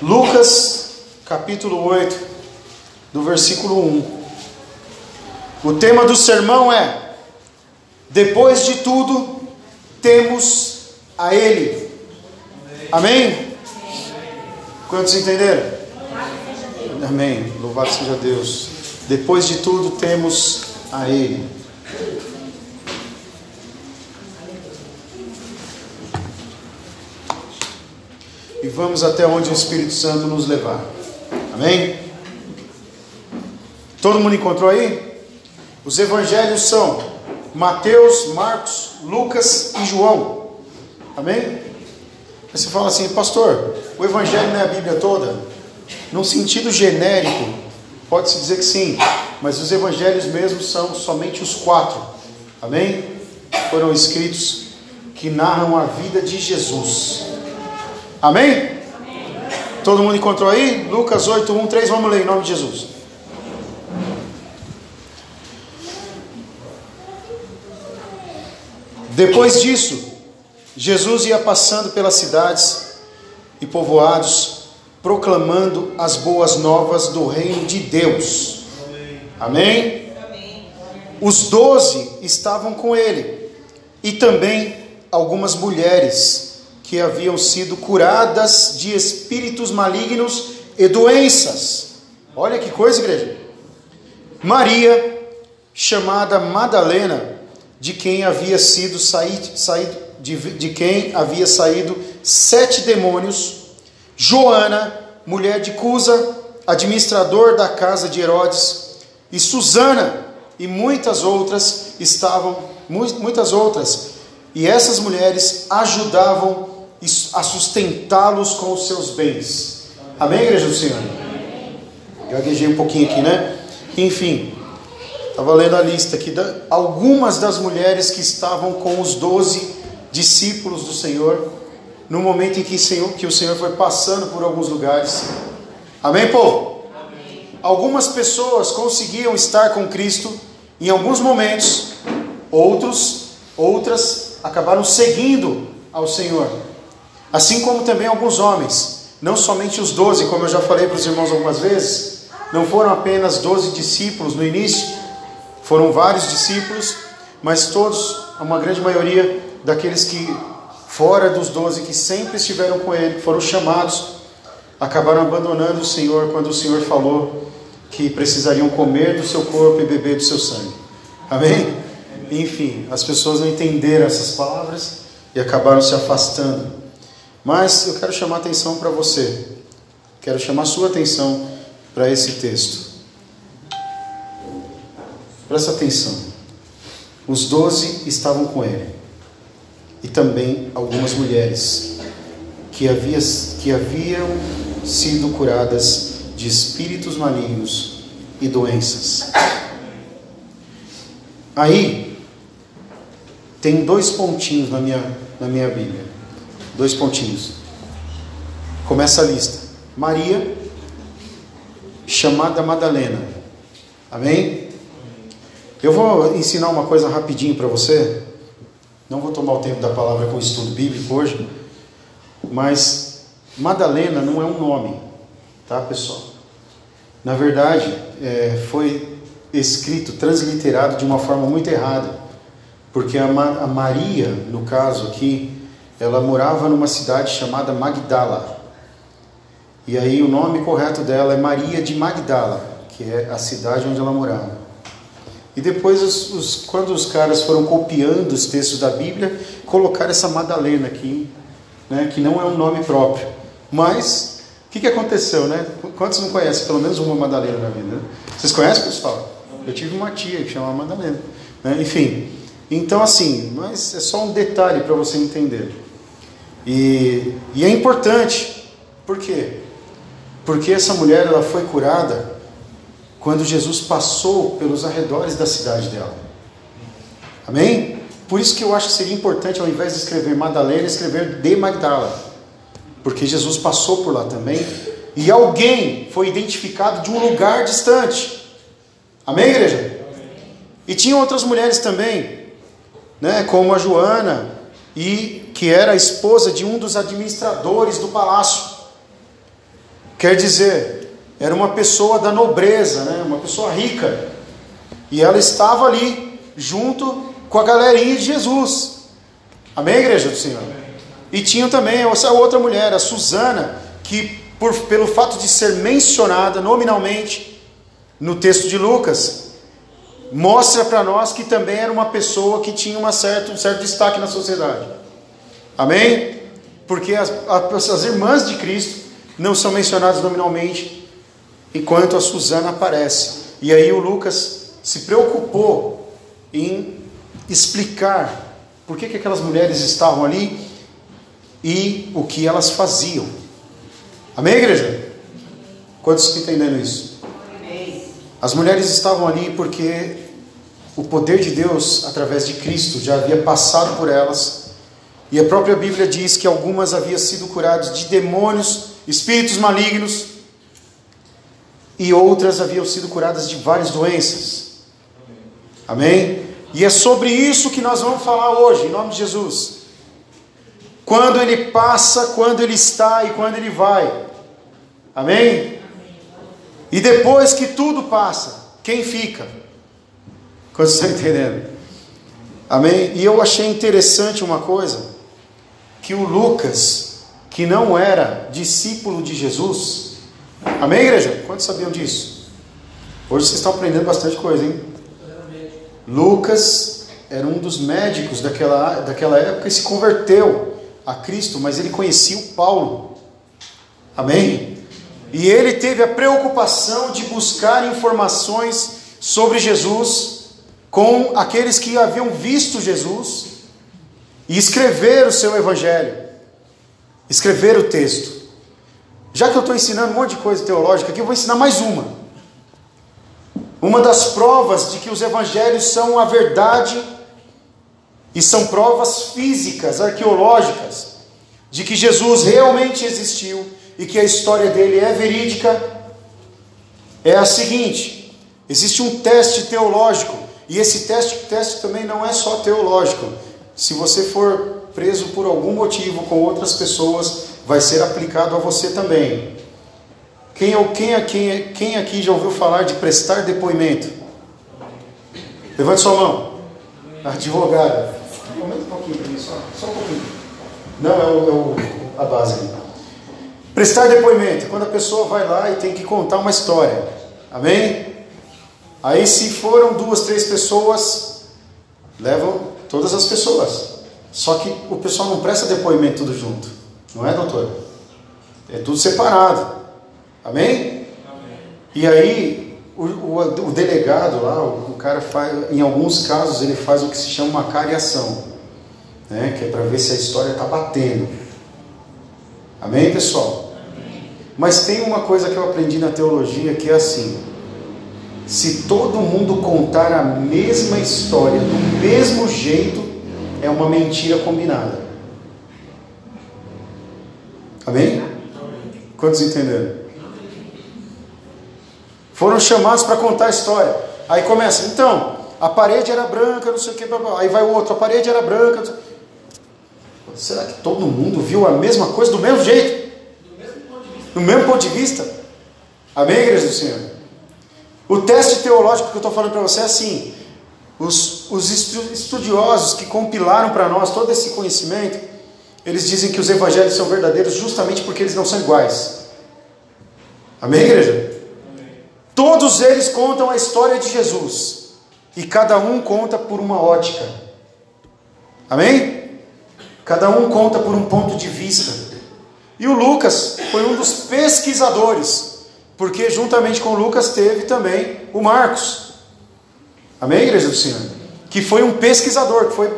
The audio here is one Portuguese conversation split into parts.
Lucas, capítulo 8, do versículo 1. O tema do sermão é: Depois de tudo, temos a Ele. Amém? Quantos entenderam? Amém. Louvado seja Deus. Depois de tudo, temos a Ele. E vamos até onde o Espírito Santo nos levar. Amém? Todo mundo encontrou aí? Os evangelhos são Mateus, Marcos, Lucas e João. Amém? Aí você fala assim, pastor, o evangelho não é a Bíblia toda? Num sentido genérico, pode-se dizer que sim, mas os evangelhos mesmo são somente os quatro. Amém? Foram escritos que narram a vida de Jesus. Amém? Amém? Todo mundo encontrou aí? Lucas 8, 1, 3, vamos ler em nome de Jesus. Depois disso, Jesus ia passando pelas cidades e povoados, proclamando as boas novas do reino de Deus. Amém? Amém? Os doze estavam com ele, e também algumas mulheres que haviam sido curadas de espíritos malignos e doenças. Olha que coisa, igreja. Maria, chamada Madalena, de quem havia sido saído, saído de, de quem havia saído sete demônios, Joana, mulher de Cusa, administrador da casa de Herodes, e Susana e muitas outras estavam muitas outras, e essas mulheres ajudavam a sustentá-los com os seus bens. Amém, igreja do Senhor? Gaguejei um pouquinho aqui, né? Enfim, Estava lendo a lista aqui, de algumas das mulheres que estavam com os doze discípulos do Senhor, no momento em que, Senhor, que o Senhor foi passando por alguns lugares. Amém, povo? Amém. Algumas pessoas conseguiam estar com Cristo em alguns momentos, outros, outras acabaram seguindo ao Senhor. Assim como também alguns homens, não somente os doze, como eu já falei para os irmãos algumas vezes, não foram apenas doze discípulos no início, foram vários discípulos, mas todos, uma grande maioria daqueles que, fora dos doze, que sempre estiveram com ele, foram chamados, acabaram abandonando o Senhor quando o Senhor falou que precisariam comer do seu corpo e beber do seu sangue. Amém? Enfim, as pessoas não entenderam essas palavras e acabaram se afastando. Mas eu quero chamar atenção para você, quero chamar sua atenção para esse texto. Presta atenção. Os doze estavam com ele. E também algumas mulheres que, havia, que haviam sido curadas de espíritos malignos e doenças. Aí, tem dois pontinhos na minha, na minha Bíblia. Dois pontinhos. Começa a lista. Maria, chamada Madalena. Amém? Eu vou ensinar uma coisa rapidinho para você. Não vou tomar o tempo da palavra com o estudo bíblico hoje, mas Madalena não é um nome, tá, pessoal? Na verdade, é, foi escrito, transliterado de uma forma muito errada, porque a, Ma a Maria, no caso aqui, ela morava numa cidade chamada Magdala. E aí o nome correto dela é Maria de Magdala, que é a cidade onde ela morava. E depois, os, os, quando os caras foram copiando os textos da Bíblia, colocaram essa Madalena aqui, né, que não é um nome próprio. Mas, o que, que aconteceu, né? Quantos não conhecem pelo menos uma Madalena na vida? Né? Vocês conhecem, pessoal? Eu tive uma tia que chamava Madalena. Né? Enfim, então assim, mas é só um detalhe para você entender. E, e é importante, por quê? Porque essa mulher ela foi curada quando Jesus passou pelos arredores da cidade dela. Amém? Por isso que eu acho que seria importante, ao invés de escrever Madalena, escrever de Magdala. Porque Jesus passou por lá também. E alguém foi identificado de um lugar distante. Amém, igreja? E tinha outras mulheres também, né, como a Joana, e que era a esposa de um dos administradores do palácio. Quer dizer, era uma pessoa da nobreza, né? uma pessoa rica. E ela estava ali, junto com a galerinha de Jesus. Amém, igreja do Senhor? E tinha também essa outra mulher, a Susana, que por, pelo fato de ser mencionada nominalmente no texto de Lucas, mostra para nós que também era uma pessoa que tinha uma certa, um certo destaque na sociedade. Amém? Porque as, as, irmãs de Cristo não são mencionadas nominalmente, enquanto a Susana aparece. E aí o Lucas se preocupou em explicar por que, que aquelas mulheres estavam ali e o que elas faziam. Amém, igreja? Quantos estão entendendo isso? As mulheres estavam ali porque o poder de Deus, através de Cristo, já havia passado por elas. E a própria Bíblia diz que algumas haviam sido curadas de demônios, espíritos malignos, e outras haviam sido curadas de várias doenças. Amém? E é sobre isso que nós vamos falar hoje, em nome de Jesus. Quando ele passa, quando ele está e quando ele vai. Amém? E depois que tudo passa, quem fica? Você está entendendo? Amém? E eu achei interessante uma coisa: que o Lucas, que não era discípulo de Jesus, amém, igreja? Quantos sabiam disso? Hoje vocês estão aprendendo bastante coisa, hein? Lucas era um dos médicos daquela, daquela época e se converteu a Cristo, mas ele conhecia o Paulo. Amém? E ele teve a preocupação de buscar informações sobre Jesus com aqueles que haviam visto Jesus e escrever o seu evangelho, escrever o texto. Já que eu estou ensinando um monte de coisa teológica aqui, eu vou ensinar mais uma. Uma das provas de que os evangelhos são a verdade e são provas físicas, arqueológicas, de que Jesus realmente existiu e que a história dele é verídica é a seguinte: existe um teste teológico, e esse teste, teste também não é só teológico. Se você for preso por algum motivo com outras pessoas, vai ser aplicado a você também. Quem, quem, quem, quem aqui já ouviu falar de prestar depoimento? Levante sua mão. Advogada. Aumenta um pouquinho para mim, só, só um pouquinho. Não, é, o, é o, a base. Prestar depoimento, quando a pessoa vai lá e tem que contar uma história. Amém? Aí, se foram duas, três pessoas, levam todas as pessoas. Só que o pessoal não presta depoimento tudo junto. Não é, doutor? É tudo separado. Amém? Amém. E aí, o, o, o, delegado lá, o, o, cara faz, em alguns casos, ele faz o que se chama uma cariação, né? que é para ver se a história está batendo. Amém, pessoal? Mas tem uma coisa que eu aprendi na teologia que é assim: se todo mundo contar a mesma história do mesmo jeito, é uma mentira combinada. Amém? Quantos entenderam? Foram chamados para contar a história. Aí começa, então, a parede era branca, não sei o que, aí vai o outro, a parede era branca. Será que todo mundo viu a mesma coisa do mesmo jeito? No mesmo ponto de vista. Amém, igreja do Senhor? O teste teológico que eu estou falando para você é assim: os, os estudiosos que compilaram para nós todo esse conhecimento, eles dizem que os evangelhos são verdadeiros justamente porque eles não são iguais. Amém, igreja? Amém. Todos eles contam a história de Jesus e cada um conta por uma ótica. Amém? Cada um conta por um ponto de vista. E o Lucas foi um dos pesquisadores, porque juntamente com Lucas teve também o Marcos. Amém, igreja do Senhor? Que foi um pesquisador, que foi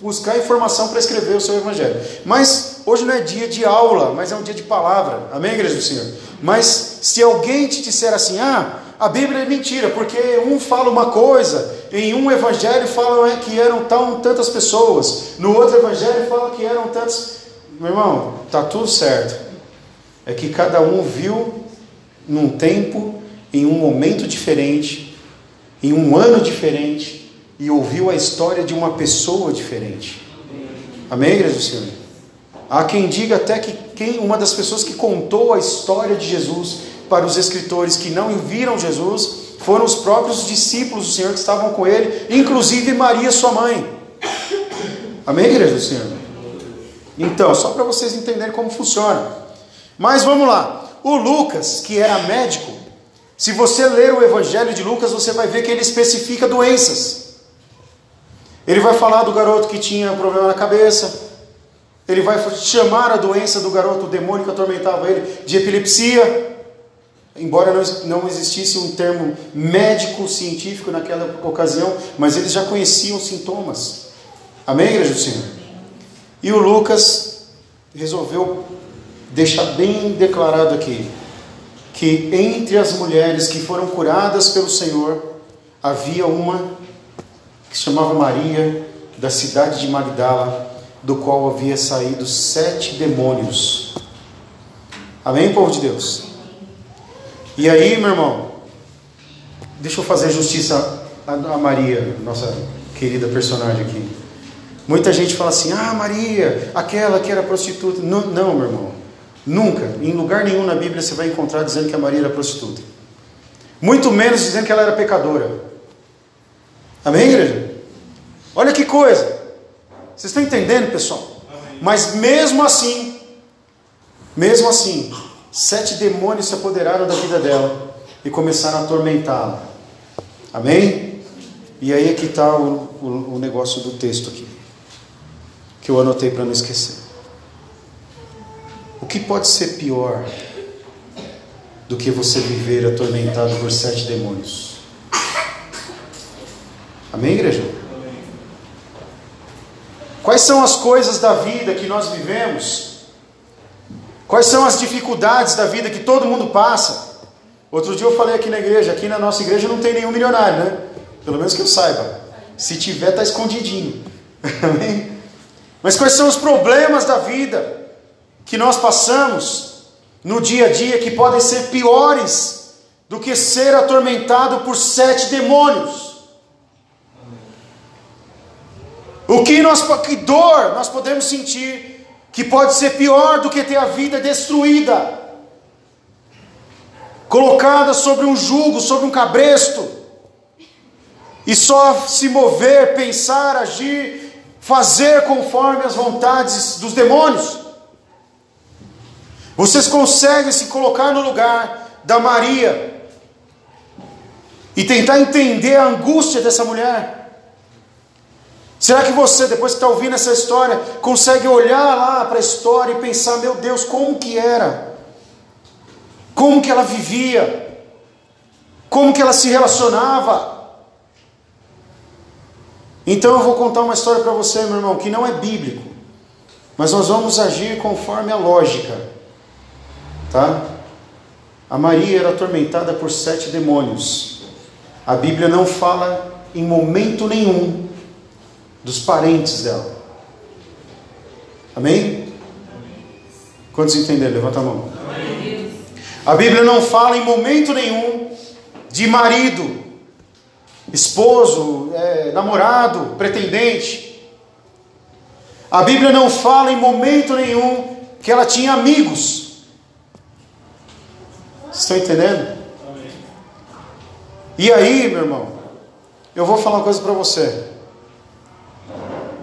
buscar informação para escrever o seu evangelho. Mas hoje não é dia de aula, mas é um dia de palavra. Amém, igreja do Senhor? Mas se alguém te disser assim, ah, a Bíblia é mentira, porque um fala uma coisa, em um evangelho fala que eram tão, tantas pessoas, no outro evangelho fala que eram tantos. Meu irmão, tá tudo certo. É que cada um viu num tempo, em um momento diferente, em um ano diferente, e ouviu a história de uma pessoa diferente. Amém, igreja do Senhor? Há quem diga até que quem, uma das pessoas que contou a história de Jesus para os escritores que não viram Jesus foram os próprios discípulos do Senhor que estavam com ele, inclusive Maria, sua mãe. Amém, igreja do Senhor? Então, só para vocês entenderem como funciona. Mas vamos lá. O Lucas, que era médico, se você ler o Evangelho de Lucas, você vai ver que ele especifica doenças. Ele vai falar do garoto que tinha problema na cabeça. Ele vai chamar a doença do garoto, o demônio que atormentava ele, de epilepsia. Embora não existisse um termo médico científico naquela ocasião, mas eles já conheciam sintomas. Amém, igreja do Senhor? E o Lucas resolveu deixar bem declarado aqui que entre as mulheres que foram curadas pelo Senhor havia uma que se chamava Maria, da cidade de Magdala, do qual havia saído sete demônios. Amém, povo de Deus? E aí, meu irmão, deixa eu fazer justiça a, Maria, nossa querida personagem aqui. Muita gente fala assim: ah, Maria, aquela que era prostituta. Não, não, meu irmão. Nunca, em lugar nenhum na Bíblia você vai encontrar dizendo que a Maria era prostituta. Muito menos dizendo que ela era pecadora. Amém, igreja? Olha que coisa. Vocês estão entendendo, pessoal? Mas mesmo assim, mesmo assim, sete demônios se apoderaram da vida dela e começaram a atormentá-la. Amém? E aí é que está o, o, o negócio do texto aqui, que eu anotei para não esquecer. O que pode ser pior do que você viver atormentado por sete demônios? Amém, igreja? Quais são as coisas da vida que nós vivemos Quais são as dificuldades da vida que todo mundo passa? Outro dia eu falei aqui na igreja, aqui na nossa igreja não tem nenhum milionário, né? Pelo menos que eu saiba. Se tiver, está escondidinho. Amém? Mas quais são os problemas da vida que nós passamos no dia a dia que podem ser piores do que ser atormentado por sete demônios? O que, nós, que dor nós podemos sentir que pode ser pior do que ter a vida destruída, colocada sobre um jugo, sobre um cabresto, e só se mover, pensar, agir, fazer conforme as vontades dos demônios. Vocês conseguem se colocar no lugar da Maria e tentar entender a angústia dessa mulher? Será que você, depois que está ouvindo essa história, consegue olhar lá para a história e pensar: meu Deus, como que era? Como que ela vivia? Como que ela se relacionava? Então eu vou contar uma história para você, meu irmão, que não é bíblico, mas nós vamos agir conforme a lógica, tá? A Maria era atormentada por sete demônios. A Bíblia não fala em momento nenhum dos parentes dela. Amém? Quantos entenderam? Levanta a mão. A Bíblia não fala em momento nenhum de marido, esposo, é, namorado, pretendente. A Bíblia não fala em momento nenhum que ela tinha amigos. Vocês estão entendendo? E aí, meu irmão, eu vou falar uma coisa para você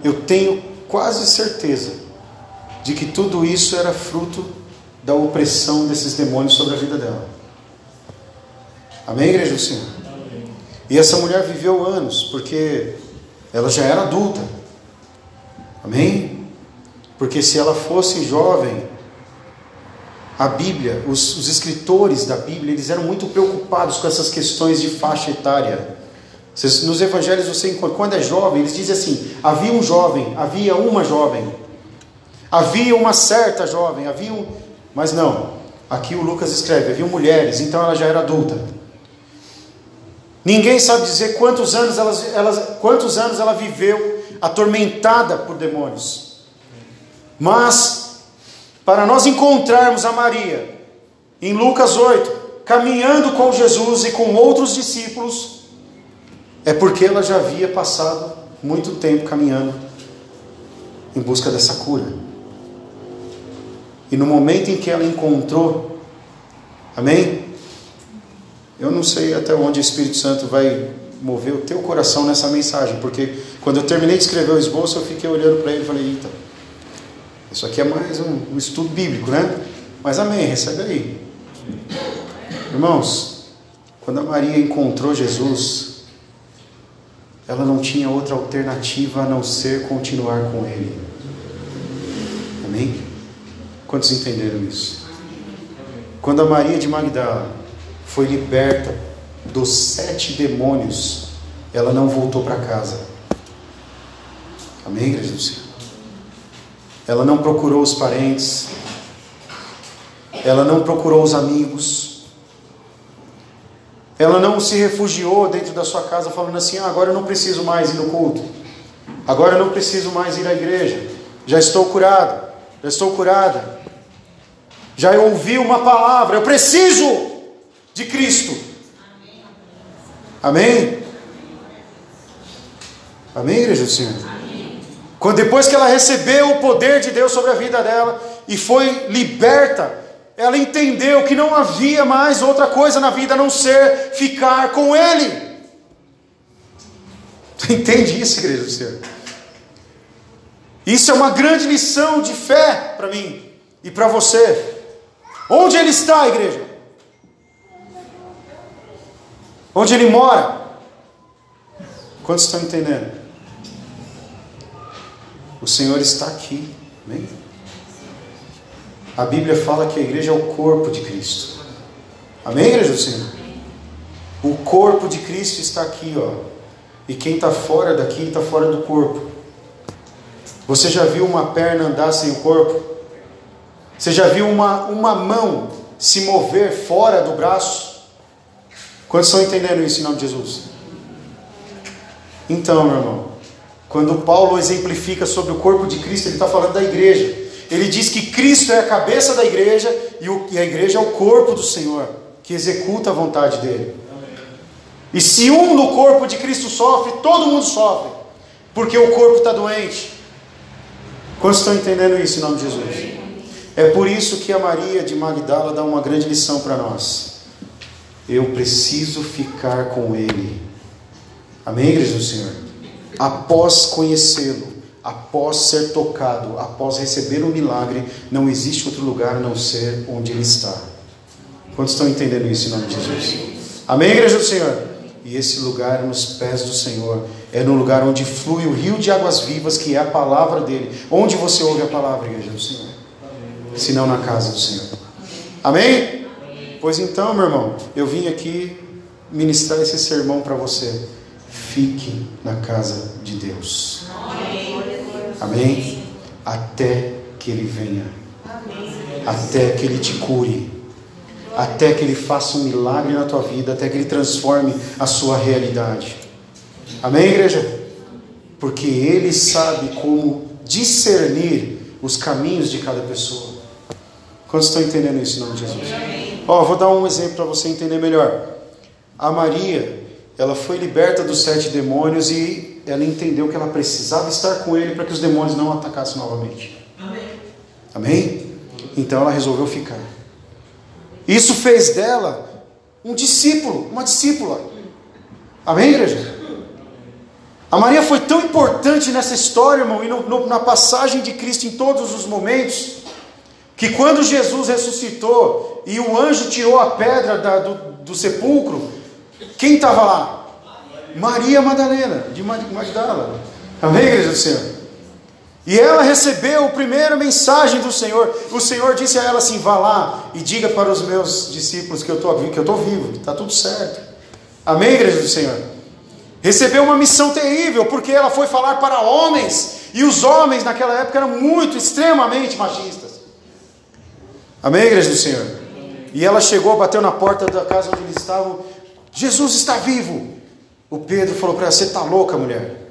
eu tenho quase certeza de que tudo isso era fruto da opressão desses demônios sobre a vida dela. Amém, igreja do Senhor? E essa mulher viveu anos, porque ela já era adulta. Amém? Porque se ela fosse jovem, a Bíblia, os, os escritores da Bíblia, eles eram muito preocupados com essas questões de faixa etária. Nos evangelhos você encontra, quando é jovem, eles dizem assim: havia um jovem, havia uma jovem, havia uma certa jovem, havia um. Mas não, aqui o Lucas escreve: havia mulheres, então ela já era adulta. Ninguém sabe dizer quantos anos ela, ela, quantos anos ela viveu atormentada por demônios. Mas, para nós encontrarmos a Maria, em Lucas 8, caminhando com Jesus e com outros discípulos, é porque ela já havia passado muito tempo caminhando em busca dessa cura. E no momento em que ela encontrou, amém? Eu não sei até onde o Espírito Santo vai mover o teu coração nessa mensagem, porque quando eu terminei de escrever o esboço, eu fiquei olhando para ele e falei: Eita, isso aqui é mais um, um estudo bíblico, né? Mas amém, recebe aí. Irmãos, quando a Maria encontrou Jesus, ela não tinha outra alternativa a não ser continuar com ele. Amém? Quantos entenderam isso? Quando a Maria de Magdala foi liberta dos sete demônios, ela não voltou para casa. Amém, igreja do Senhor? Ela não procurou os parentes, ela não procurou os amigos, ela não se refugiou dentro da sua casa falando assim: ah, agora eu não preciso mais ir no culto, agora eu não preciso mais ir à igreja, já estou curado, já estou curada, já ouvi uma palavra, eu preciso de Cristo. Amém? Amém, igreja do Senhor? Quando depois que ela recebeu o poder de Deus sobre a vida dela e foi liberta, ela entendeu que não havia mais outra coisa na vida a não ser ficar com Ele. Entende isso, igreja do Senhor? Isso é uma grande lição de fé para mim e para você. Onde Ele está, igreja? Onde Ele mora? Quantos estão entendendo? O Senhor está aqui. Amém? A Bíblia fala que a igreja é o corpo de Cristo. Amém, igreja do Senhor? O corpo de Cristo está aqui, ó. E quem está fora daqui está fora do corpo. Você já viu uma perna andar sem o corpo? Você já viu uma, uma mão se mover fora do braço? Quantos estão entendendo isso em nome de Jesus? Então, meu irmão, quando Paulo exemplifica sobre o corpo de Cristo, ele está falando da igreja. Ele diz que Cristo é a cabeça da igreja e, a igreja é o corpo do Senhor, que executa a vontade dele. E se um no corpo de Cristo sofre, todo mundo sofre, porque o corpo está doente. Quantos estão entendendo isso em nome de Jesus? É por isso que a Maria de Magdala dá uma grande lição para nós. Eu preciso ficar com Ele. Amém, igreja do Senhor? após conhecê-lo, após ser tocado, após receber o milagre, não existe outro lugar a não ser onde ele está. Quantos estão entendendo isso em nome de Jesus? Amém, igreja do Senhor? E esse lugar é nos pés do Senhor, é no lugar onde flui o rio de águas vivas, que é a palavra dele. Onde você ouve a palavra, igreja do Senhor? Se não na casa do Senhor. Amém? Pois então, meu irmão, eu vim aqui ministrar esse sermão para você fique na casa de Deus. Amém? Até que Ele venha. Até que Ele te cure. Até que Ele faça um milagre na tua vida. Até que Ele transforme a sua realidade. Amém, igreja? Porque Ele sabe como discernir os caminhos de cada pessoa. Quantos estão entendendo isso em nome de Jesus? Ó, vou dar um exemplo para você entender melhor. A Maria, ela foi liberta dos sete demônios e ela entendeu que ela precisava estar com ele para que os demônios não atacassem novamente. Amém? Amém? Então ela resolveu ficar. Isso fez dela um discípulo, uma discípula. Amém, igreja? A Maria foi tão importante nessa história, irmão, e no, no, na passagem de Cristo em todos os momentos, que quando Jesus ressuscitou e o anjo tirou a pedra da, do, do sepulcro, quem estava lá? Maria Madalena, de Magdala. Amém, igreja do Senhor? E ela recebeu a primeira mensagem do Senhor. O Senhor disse a ela assim: vá lá e diga para os meus discípulos que eu estou que eu estou vivo, está tudo certo. Amém, igreja do Senhor? Recebeu uma missão terrível, porque ela foi falar para homens, e os homens naquela época eram muito, extremamente machistas. Amém, igreja do Senhor? E ela chegou, bateu na porta da casa onde eles estavam, Jesus está vivo. O Pedro falou para ela: Você está louca, mulher?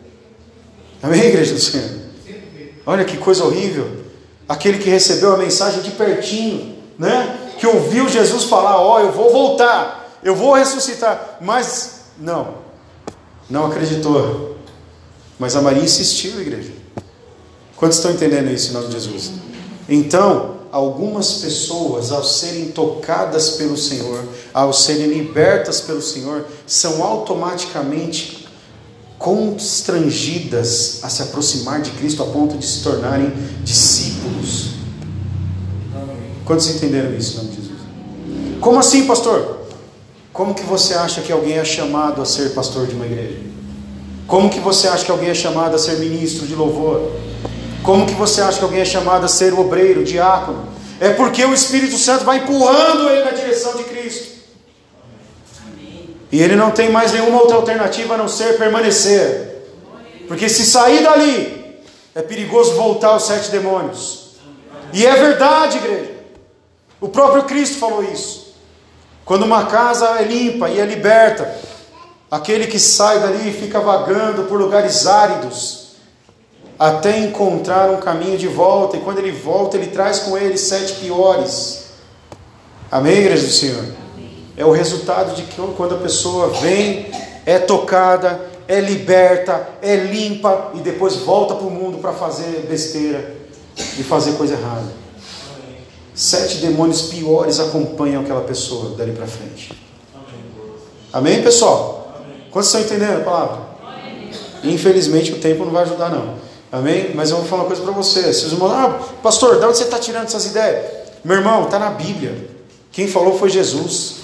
Amém, igreja do Senhor? Olha que coisa horrível. Aquele que recebeu a mensagem de pertinho, né? Que ouviu Jesus falar: Ó, oh, eu vou voltar, eu vou ressuscitar. Mas não, não acreditou. Mas a Maria insistiu, igreja. Quantos estão entendendo isso em nome de Jesus? Então, algumas pessoas, ao serem tocadas pelo Senhor, ao serem libertas pelo Senhor, são automaticamente constrangidas a se aproximar de Cristo a ponto de se tornarem discípulos. Quantos entenderam isso, em nome de Jesus? Como assim, pastor? Como que você acha que alguém é chamado a ser pastor de uma igreja? Como que você acha que alguém é chamado a ser ministro de louvor? Como que você acha que alguém é chamado a ser obreiro, diácono? É porque o Espírito Santo vai empurrando ele na direção de Cristo. E ele não tem mais nenhuma outra alternativa a não ser permanecer. Porque se sair dali, é perigoso voltar aos sete demônios. E é verdade, igreja. O próprio Cristo falou isso. Quando uma casa é limpa e é liberta, aquele que sai dali fica vagando por lugares áridos, até encontrar um caminho de volta, e quando ele volta, ele traz com ele sete piores. Amém, igreja do Senhor? É o resultado de que quando a pessoa vem, é tocada, é liberta, é limpa e depois volta para o mundo para fazer besteira e fazer coisa errada. Sete demônios piores acompanham aquela pessoa dali para frente. Amém, pessoal? Quantos estão entendendo a palavra? Infelizmente o tempo não vai ajudar, não. Amém? Mas eu vou falar uma coisa para você. Os irmãos, ah, pastor, de onde você está tirando essas ideias? Meu irmão, está na Bíblia. Quem falou foi Jesus.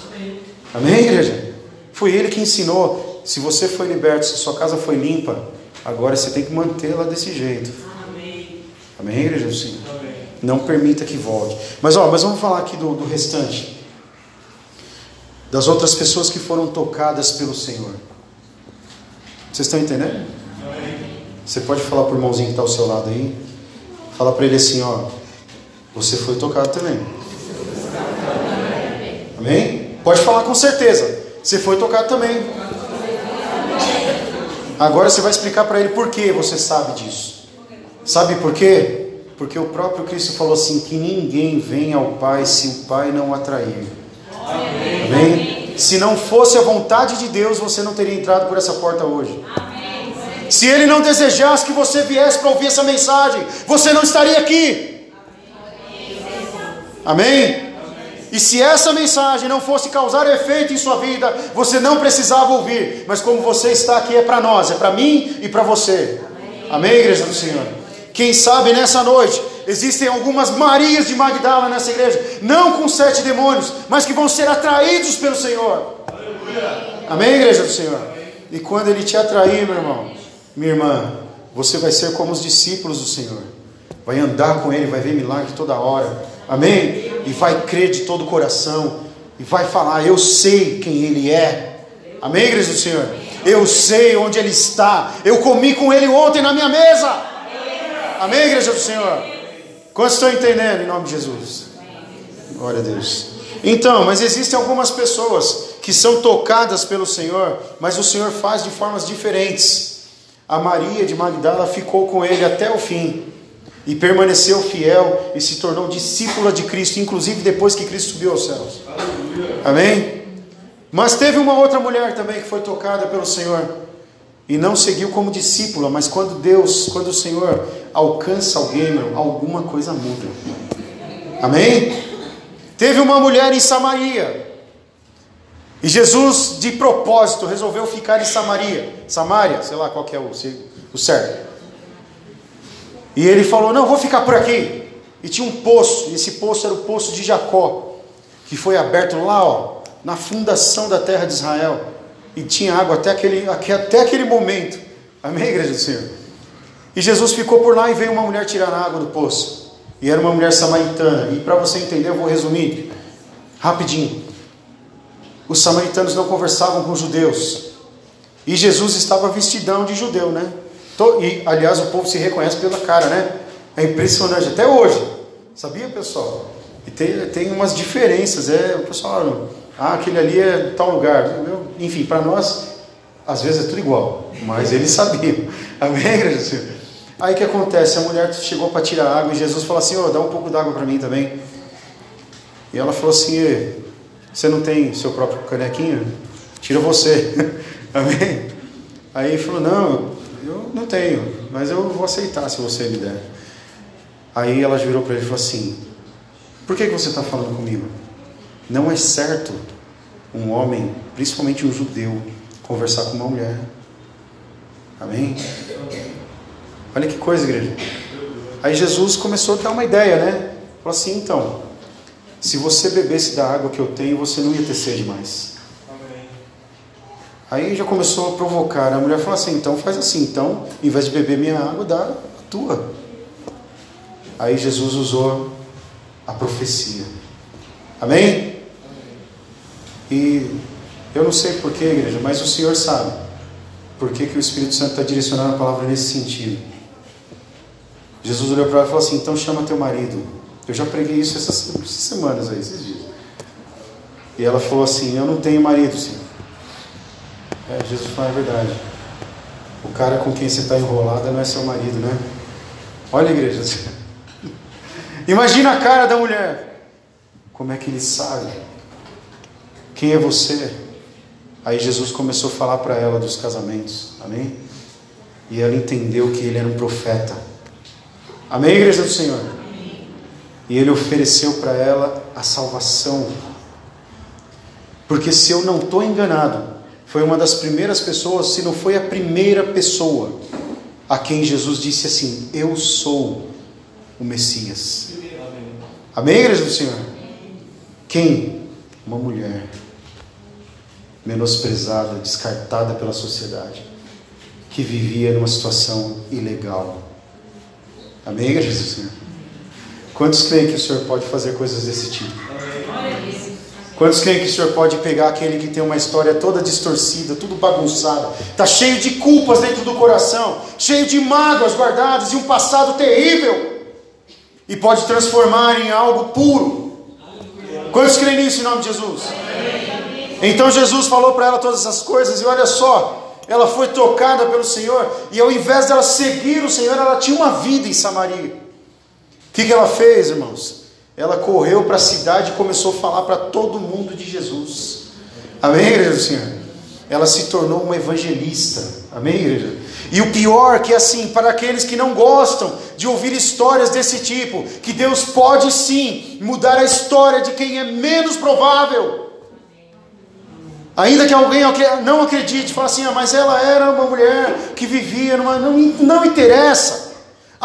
Amém, igreja? Foi ele que ensinou. Se você foi liberto, se sua casa foi limpa, agora você tem que mantê-la desse jeito. Amém, Amém igreja? Sim. Amém. Não permita que volte. Mas, ó, mas vamos falar aqui do, do restante. Das outras pessoas que foram tocadas pelo Senhor. Vocês estão entendendo? Você pode falar para o irmãozinho que está ao seu lado aí? Fala para ele assim, ó. Você foi tocado também. Amém? Pode falar com certeza. Você foi tocado também. Agora você vai explicar para ele por que você sabe disso. Sabe por quê? Porque o próprio Cristo falou assim: que ninguém vem ao Pai se o Pai não atrair. Amém? Amém? Se não fosse a vontade de Deus, você não teria entrado por essa porta hoje. Amém. Se Ele não desejasse que você viesse para ouvir essa mensagem, você não estaria aqui. Amém? E se essa mensagem não fosse causar efeito em sua vida, você não precisava ouvir. Mas como você está aqui, é para nós, é para mim e para você. Amém, igreja do Senhor? Quem sabe nessa noite existem algumas Marias de Magdala nessa igreja, não com sete demônios, mas que vão ser atraídos pelo Senhor. Amém, igreja do Senhor? E quando Ele te atrair, meu irmão, minha irmã, você vai ser como os discípulos do Senhor. Vai andar com Ele, vai ver milagre toda hora. Amém? E vai crer de todo o coração. E vai falar: Eu sei quem Ele é. Amém, igreja do Senhor? Eu sei onde Ele está. Eu comi com Ele ontem na minha mesa. Amém, igreja do Senhor? Quantos estão entendendo em nome de Jesus? Glória a Deus. Então, mas existem algumas pessoas que são tocadas pelo Senhor, mas o Senhor faz de formas diferentes. A Maria de Magdala ficou com ele até o fim e permaneceu fiel e se tornou discípula de Cristo, inclusive depois que Cristo subiu aos céus. Aleluia. Amém? Mas teve uma outra mulher também que foi tocada pelo Senhor e não seguiu como discípula, mas quando Deus, quando o Senhor alcança alguém, meu, alguma coisa muda. Amém? Teve uma mulher em Samaria e Jesus, de propósito, resolveu ficar em Samaria. Samaria, sei lá qual é o, o certo. E ele falou: Não, vou ficar por aqui. E tinha um poço, e esse poço era o poço de Jacó, que foi aberto lá, ó, na fundação da terra de Israel. E tinha água até aquele, até aquele momento. Amém, igreja do Senhor? E Jesus ficou por lá e veio uma mulher tirar a água do poço. E era uma mulher samaritana. E para você entender, eu vou resumir rapidinho os samaritanos não conversavam com os judeus. E Jesus estava vestidão de judeu, né? E, aliás, o povo se reconhece pela cara, né? É impressionante, até hoje. Sabia, pessoal? E tem, tem umas diferenças. É, o pessoal, ah, aquele ali é tal lugar. Enfim, para nós, às vezes é tudo igual. Mas eles sabiam. Amém, igreja? Aí o que acontece? A mulher chegou para tirar água e Jesus falou assim: oh, dá um pouco d'água para mim também. E ela falou assim: você não tem seu próprio canequinho? Tira você. Amém? Aí ele falou: Não, eu não tenho, mas eu vou aceitar se você me der. Aí ela virou para ele e falou assim: Por que, que você está falando comigo? Não é certo um homem, principalmente um judeu, conversar com uma mulher. Amém? Olha que coisa, igreja. Aí Jesus começou a dar uma ideia, né? Falou assim: então, se você bebesse da água que eu tenho, você não ia ter sede mais. Aí já começou a provocar. A mulher falou assim: então faz assim, então, em vez de beber minha água, dá a tua. Aí Jesus usou a profecia. Amém? E eu não sei porquê, igreja, mas o Senhor sabe por que, que o Espírito Santo está direcionando a palavra nesse sentido. Jesus olhou para ela e falou assim: então chama teu marido. Eu já preguei isso essas, essas semanas aí, esses dias. E ela falou assim: eu não tenho marido, Senhor. É, Jesus falou: é verdade. O cara com quem você está enrolada não é seu marido, né? Olha, igreja. Imagina a cara da mulher. Como é que ele sabe? Quem é você? Aí Jesus começou a falar para ela dos casamentos. Amém? E ela entendeu que ele era um profeta. Amém, igreja do Senhor? E ele ofereceu para ela a salvação. Porque se eu não estou enganado, foi uma das primeiras pessoas, se não foi a primeira pessoa, a quem Jesus disse assim: Eu sou o Messias. Amém, igreja do Senhor? Quem? Uma mulher menosprezada, descartada pela sociedade, que vivia numa situação ilegal. Amém, igreja do Senhor? Quantos creem que o Senhor pode fazer coisas desse tipo? Quantos creem que o Senhor pode pegar aquele que tem uma história toda distorcida, tudo bagunçado, está cheio de culpas dentro do coração, cheio de mágoas guardadas e um passado terrível, e pode transformar em algo puro? Quantos creem nisso em nome de Jesus? Então Jesus falou para ela todas essas coisas, e olha só, ela foi tocada pelo Senhor, e ao invés dela seguir o Senhor, ela tinha uma vida em Samaria. Que, que ela fez, irmãos? ela correu para a cidade e começou a falar para todo mundo de Jesus. Amém, igreja do Senhor? Ela se tornou uma evangelista. Amém, igreja? E o pior que é assim, para aqueles que não gostam de ouvir histórias desse tipo, que Deus pode sim mudar a história de quem é menos provável. Ainda que alguém não acredite, fala assim, ah, mas ela era uma mulher que vivia numa. Não, não interessa.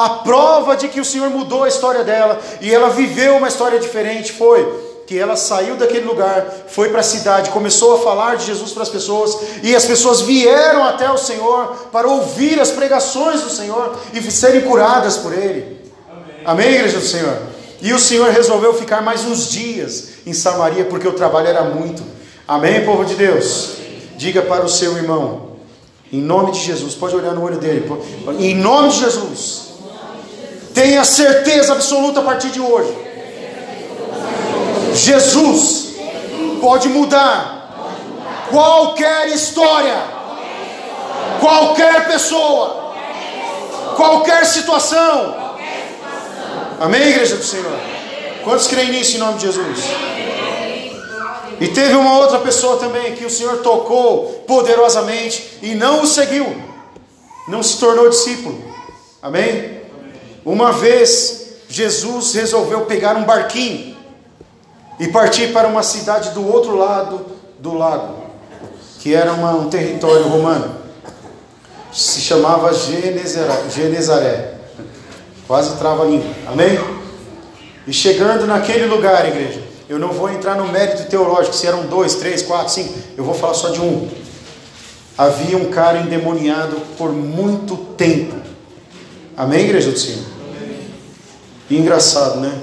A prova de que o Senhor mudou a história dela e ela viveu uma história diferente foi que ela saiu daquele lugar, foi para a cidade, começou a falar de Jesus para as pessoas e as pessoas vieram até o Senhor para ouvir as pregações do Senhor e serem curadas por Ele. Amém, Amém igreja do Senhor? E o Senhor resolveu ficar mais uns dias em Samaria porque o trabalho era muito. Amém, povo de Deus? Diga para o seu irmão, em nome de Jesus, pode olhar no olho dele, em nome de Jesus Tenha certeza absoluta a partir de hoje. Jesus pode mudar qualquer história, qualquer pessoa, qualquer situação. Amém, igreja do Senhor? Quantos creem nisso em nome de Jesus? E teve uma outra pessoa também que o Senhor tocou poderosamente e não o seguiu, não se tornou discípulo. Amém? Uma vez, Jesus resolveu pegar um barquinho e partir para uma cidade do outro lado do lago, que era uma, um território romano. Se chamava Genezaré. Quase trava a língua. Amém? E chegando naquele lugar, igreja, eu não vou entrar no mérito teológico, se eram dois, três, quatro, cinco, eu vou falar só de um. Havia um cara endemoniado por muito tempo. Amém, igreja do Senhor? E engraçado, né?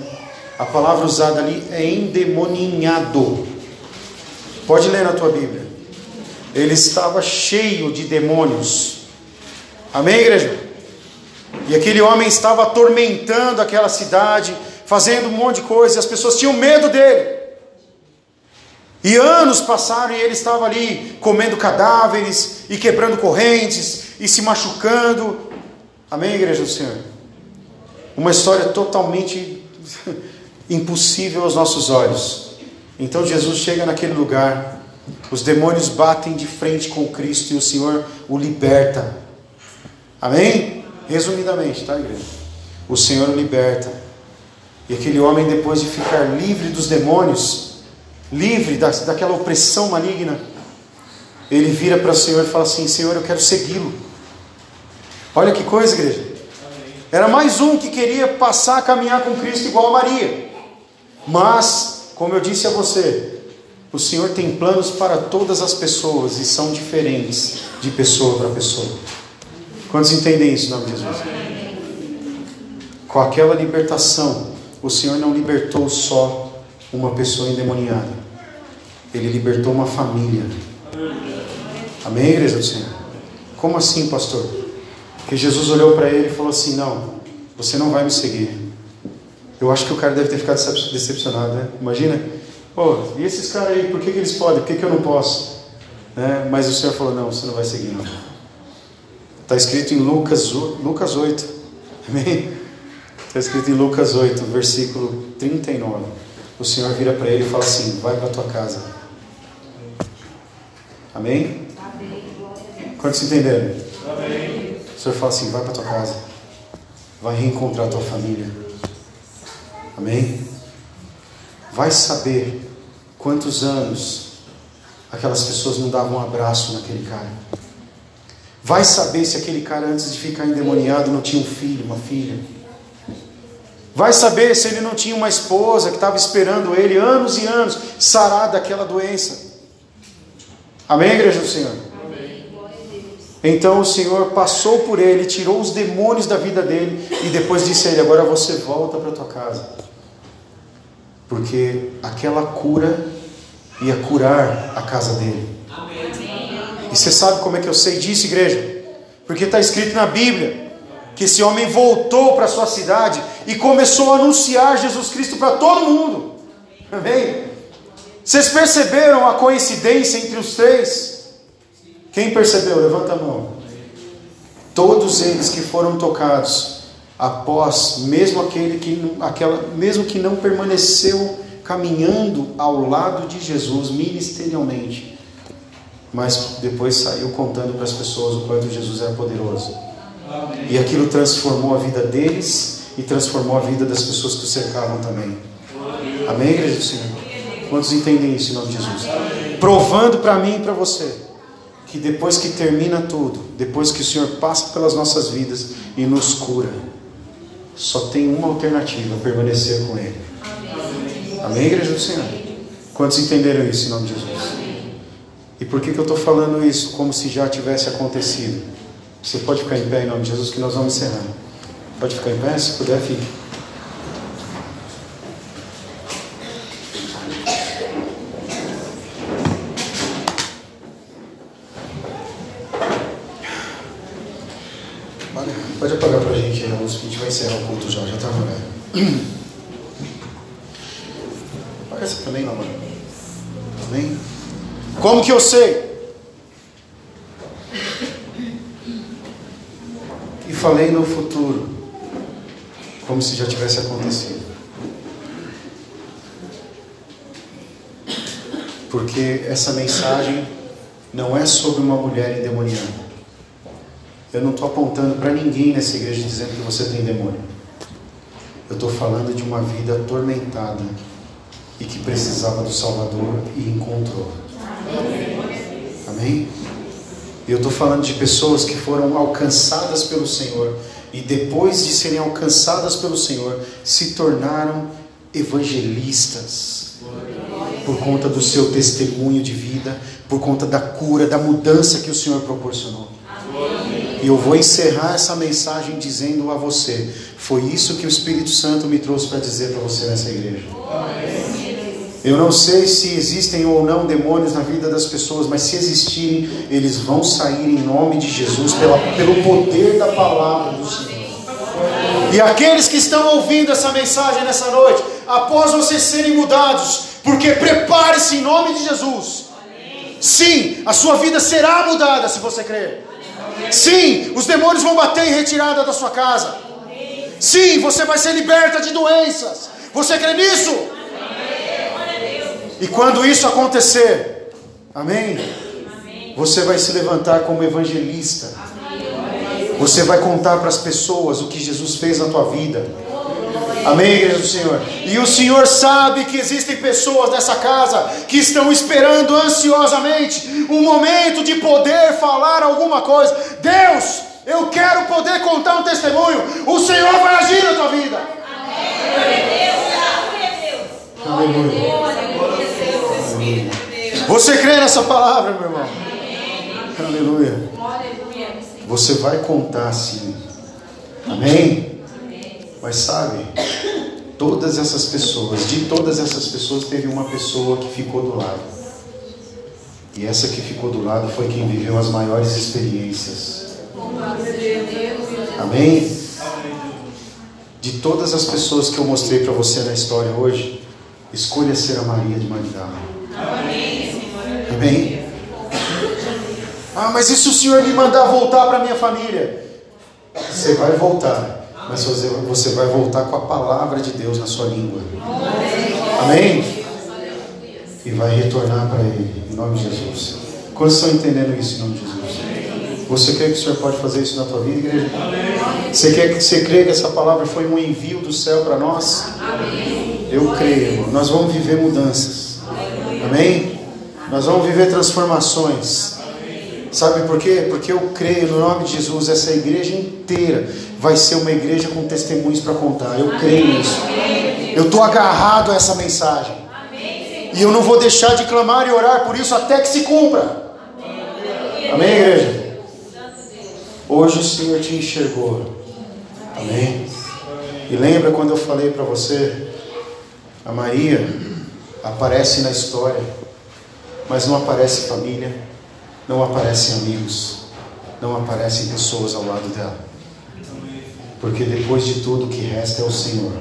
A palavra usada ali é endemoninhado. Pode ler na tua Bíblia. Ele estava cheio de demônios. Amém, igreja? E aquele homem estava atormentando aquela cidade, fazendo um monte de coisa, e as pessoas tinham medo dele. E anos passaram e ele estava ali comendo cadáveres e quebrando correntes e se machucando. Amém, igreja do Senhor? Uma história totalmente impossível aos nossos olhos. Então Jesus chega naquele lugar, os demônios batem de frente com Cristo e o Senhor o liberta. Amém? Resumidamente, tá, igreja? O Senhor o liberta. E aquele homem, depois de ficar livre dos demônios, livre da, daquela opressão maligna, ele vira para o Senhor e fala assim: Senhor, eu quero segui-lo. Olha que coisa, igreja. Era mais um que queria passar a caminhar com Cristo igual a Maria. Mas, como eu disse a você, o Senhor tem planos para todas as pessoas e são diferentes de pessoa para pessoa. Quantos entendem isso nome de Jesus? Com aquela libertação, o Senhor não libertou só uma pessoa endemoniada, Ele libertou uma família. Amém, igreja do Senhor? Como assim, pastor? Porque Jesus olhou para ele e falou assim: Não, você não vai me seguir. Eu acho que o cara deve ter ficado decepcionado, né? Imagina, oh, e esses caras aí, por que, que eles podem? Por que, que eu não posso? Né? Mas o Senhor falou: Não, você não vai seguir, não. Está escrito em Lucas, Lucas 8. Amém? Está escrito em Lucas 8, versículo 39. O Senhor vira para ele e fala assim: Vai para tua casa. Amém? Quantos entenderam? Amém. O Senhor fala assim: Vai para tua casa. Vai reencontrar a tua família. Amém? Vai saber quantos anos aquelas pessoas não davam um abraço naquele cara. Vai saber se aquele cara, antes de ficar endemoniado, não tinha um filho, uma filha. Vai saber se ele não tinha uma esposa que estava esperando ele anos e anos sarar daquela doença. Amém, igreja do Senhor? Então o Senhor passou por ele, tirou os demônios da vida dele e depois disse a ele: Agora você volta para tua casa. Porque aquela cura ia curar a casa dele. Amém. E você sabe como é que eu sei disso, igreja? Porque está escrito na Bíblia que esse homem voltou para sua cidade e começou a anunciar Jesus Cristo para todo mundo. Amém? Vocês perceberam a coincidência entre os três? Quem percebeu? Levanta a mão. Todos eles que foram tocados após, mesmo aquele que aquela, mesmo que não permaneceu caminhando ao lado de Jesus ministerialmente, mas depois saiu contando para as pessoas o quanto Jesus era poderoso. E aquilo transformou a vida deles e transformou a vida das pessoas que o cercavam também. Amém, igreja do Senhor? Quantos entendem isso em nome de Jesus? Provando para mim e para você que depois que termina tudo, depois que o Senhor passa pelas nossas vidas e nos cura, só tem uma alternativa: permanecer com Ele. Amém, igreja do Senhor? Quantos entenderam isso em nome de Jesus? E por que, que eu estou falando isso como se já tivesse acontecido? Você pode ficar em pé em nome de Jesus que nós vamos encerrar. Pode ficar em pé, se puder, fique. Pode apagar para a gente aí a luz, que a gente vai encerrar o culto já, já está essa também, mano. Amém? Como que eu sei? falei no futuro, como se já tivesse acontecido. Porque essa mensagem não é sobre uma mulher endemoniada. Eu não estou apontando para ninguém nessa igreja dizendo que você tem demônio. Eu estou falando de uma vida atormentada e que precisava do Salvador e encontrou. Amém? Eu estou falando de pessoas que foram alcançadas pelo Senhor e depois de serem alcançadas pelo Senhor, se tornaram evangelistas por conta do seu testemunho de vida, por conta da cura, da mudança que o Senhor proporcionou. E eu vou encerrar essa mensagem dizendo a você: foi isso que o Espírito Santo me trouxe para dizer para você nessa igreja. Eu não sei se existem ou não demônios na vida das pessoas, mas se existirem, eles vão sair em nome de Jesus, pela, pelo poder da palavra do Senhor. E aqueles que estão ouvindo essa mensagem nessa noite, após vocês serem mudados, porque prepare-se em nome de Jesus. Sim, a sua vida será mudada se você crer. Sim, os demônios vão bater em retirada da sua casa. Sim, você vai ser liberta de doenças. Você crê nisso? E quando isso acontecer, amém? Você vai se levantar como evangelista. Você vai contar para as pessoas o que Jesus fez na tua vida. Amém, igreja do Senhor. E o Senhor sabe que existem pessoas nessa casa que estão esperando ansiosamente o momento de poder falar alguma coisa. Deus, eu quero poder contar um testemunho. O Senhor vai agir na tua vida. Aleluia. Você crê nessa palavra, meu irmão? Aleluia. Você vai contar sim. Amém? Mas sabe, todas essas pessoas, de todas essas pessoas, teve uma pessoa que ficou do lado. E essa que ficou do lado foi quem viveu as maiores experiências. Amém? De todas as pessoas que eu mostrei para você na história hoje, escolha ser a Maria de Magdala. Amém? Ah, mas e se o Senhor me mandar voltar para minha família? Você vai voltar, mas você vai voltar com a palavra de Deus na sua língua. Amém? E vai retornar para Ele, em nome de Jesus. Quantos estão entendendo isso em nome de Jesus? Você crê que o Senhor pode fazer isso na tua vida, igreja? Você, quer, você crê que essa palavra foi um envio do céu para nós? Eu creio. Nós vamos viver mudanças. Amém? Nós vamos viver transformações. Sabe por quê? Porque eu creio no nome de Jesus, essa igreja inteira vai ser uma igreja com testemunhos para contar. Eu creio nisso. Eu estou agarrado a essa mensagem. E eu não vou deixar de clamar e orar por isso até que se cumpra. Amém, igreja? Hoje o Senhor te enxergou. Amém? E lembra quando eu falei para você, a Maria aparece na história, mas não aparece família, não aparecem amigos, não aparecem pessoas ao lado dela. Porque depois de tudo o que resta é o Senhor.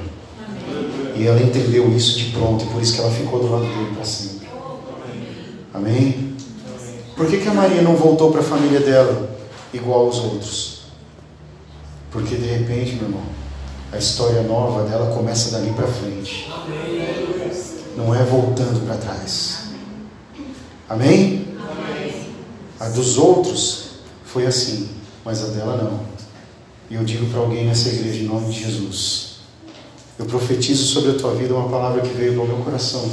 E ela entendeu isso de pronto, e por isso que ela ficou do lado dele para sempre. Amém? Por que, que a Maria não voltou para a família dela igual aos outros? Porque de repente, meu irmão, a história nova dela começa dali para frente. Não é voltando para trás. Amém? A dos outros foi assim, mas a dela não. E eu digo para alguém nessa igreja, em nome de Jesus: eu profetizo sobre a tua vida uma palavra que veio do meu coração.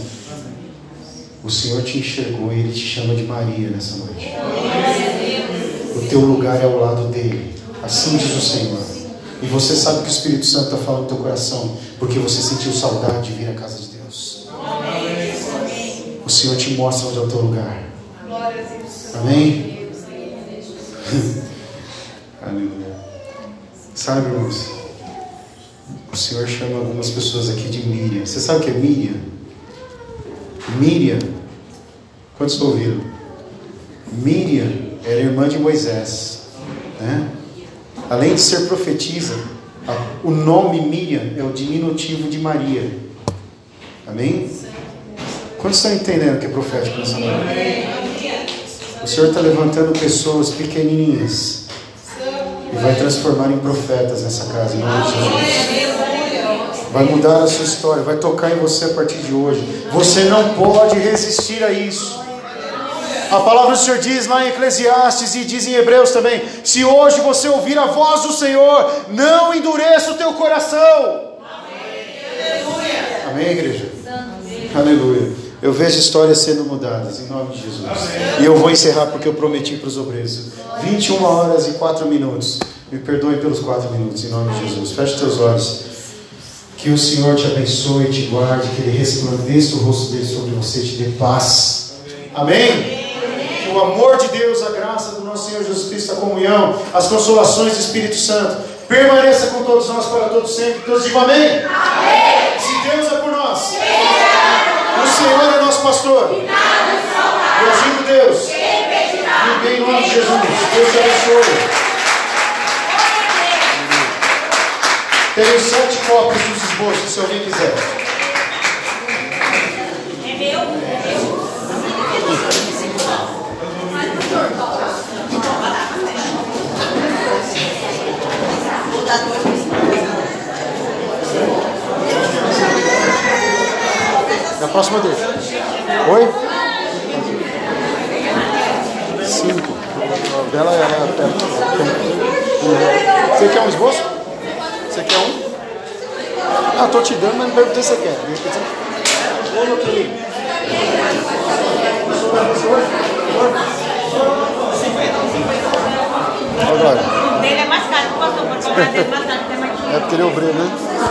O Senhor te enxergou e Ele te chama de Maria nessa noite. O teu lugar é ao lado dele. Assim diz o Senhor. E você sabe que o Espírito Santo está falando no teu coração, porque você sentiu saudade de vir à casa de Deus. O Senhor te mostra onde é o teu lugar. Amém? Aleluia. Sabe, irmãos? O Senhor chama algumas pessoas aqui de Miriam. Você sabe o que é Miriam? Miriam. Quantos ouviram? Miriam era irmã de Moisés. Né? Além de ser profetisa, o nome Miriam é o diminutivo de Maria. Amém? Quantos estão entendendo que é profético nessa noite? O Senhor está levantando pessoas pequenininhas e vai transformar em profetas nessa casa, em nome de Jesus. Vai mudar a sua história, vai tocar em você a partir de hoje. Você não pode resistir a isso. A palavra do Senhor diz lá em Eclesiastes e diz em Hebreus também: se hoje você ouvir a voz do Senhor, não endureça o teu coração. Amém, igreja? Aleluia. Eu vejo histórias sendo mudadas em nome de Jesus. E eu vou encerrar porque eu prometi para os obreiros: 21 horas e 4 minutos. Me perdoe pelos 4 minutos em nome de Jesus. Feche teus olhos. Que o Senhor te abençoe, te guarde, que Ele resplandeça o rosto dele sobre você, te dê paz. Amém? Que o amor de Deus, a graça do nosso Senhor Jesus Cristo, a comunhão, as consolações do Espírito Santo, permaneça com todos nós para todos sempre. Todos digam amém. amém. Se Deus o Senhor é nosso pastor. Eu digo Deus. Ninguém em nome de Jesus. Deus te abençoe. Tenho sete cópias dos esboços, se alguém quiser. Na próxima dele. Oi? Cinco. O dela é perto. Você quer um esboço? Você quer um? Ah, estou te dando, mas não perguntei se você quer. Ô, meu querido. Ó, Glória. Dele é mais caro que o pastor, pode cobrar dele mais caro, é mais É porque ele é obreiro, né?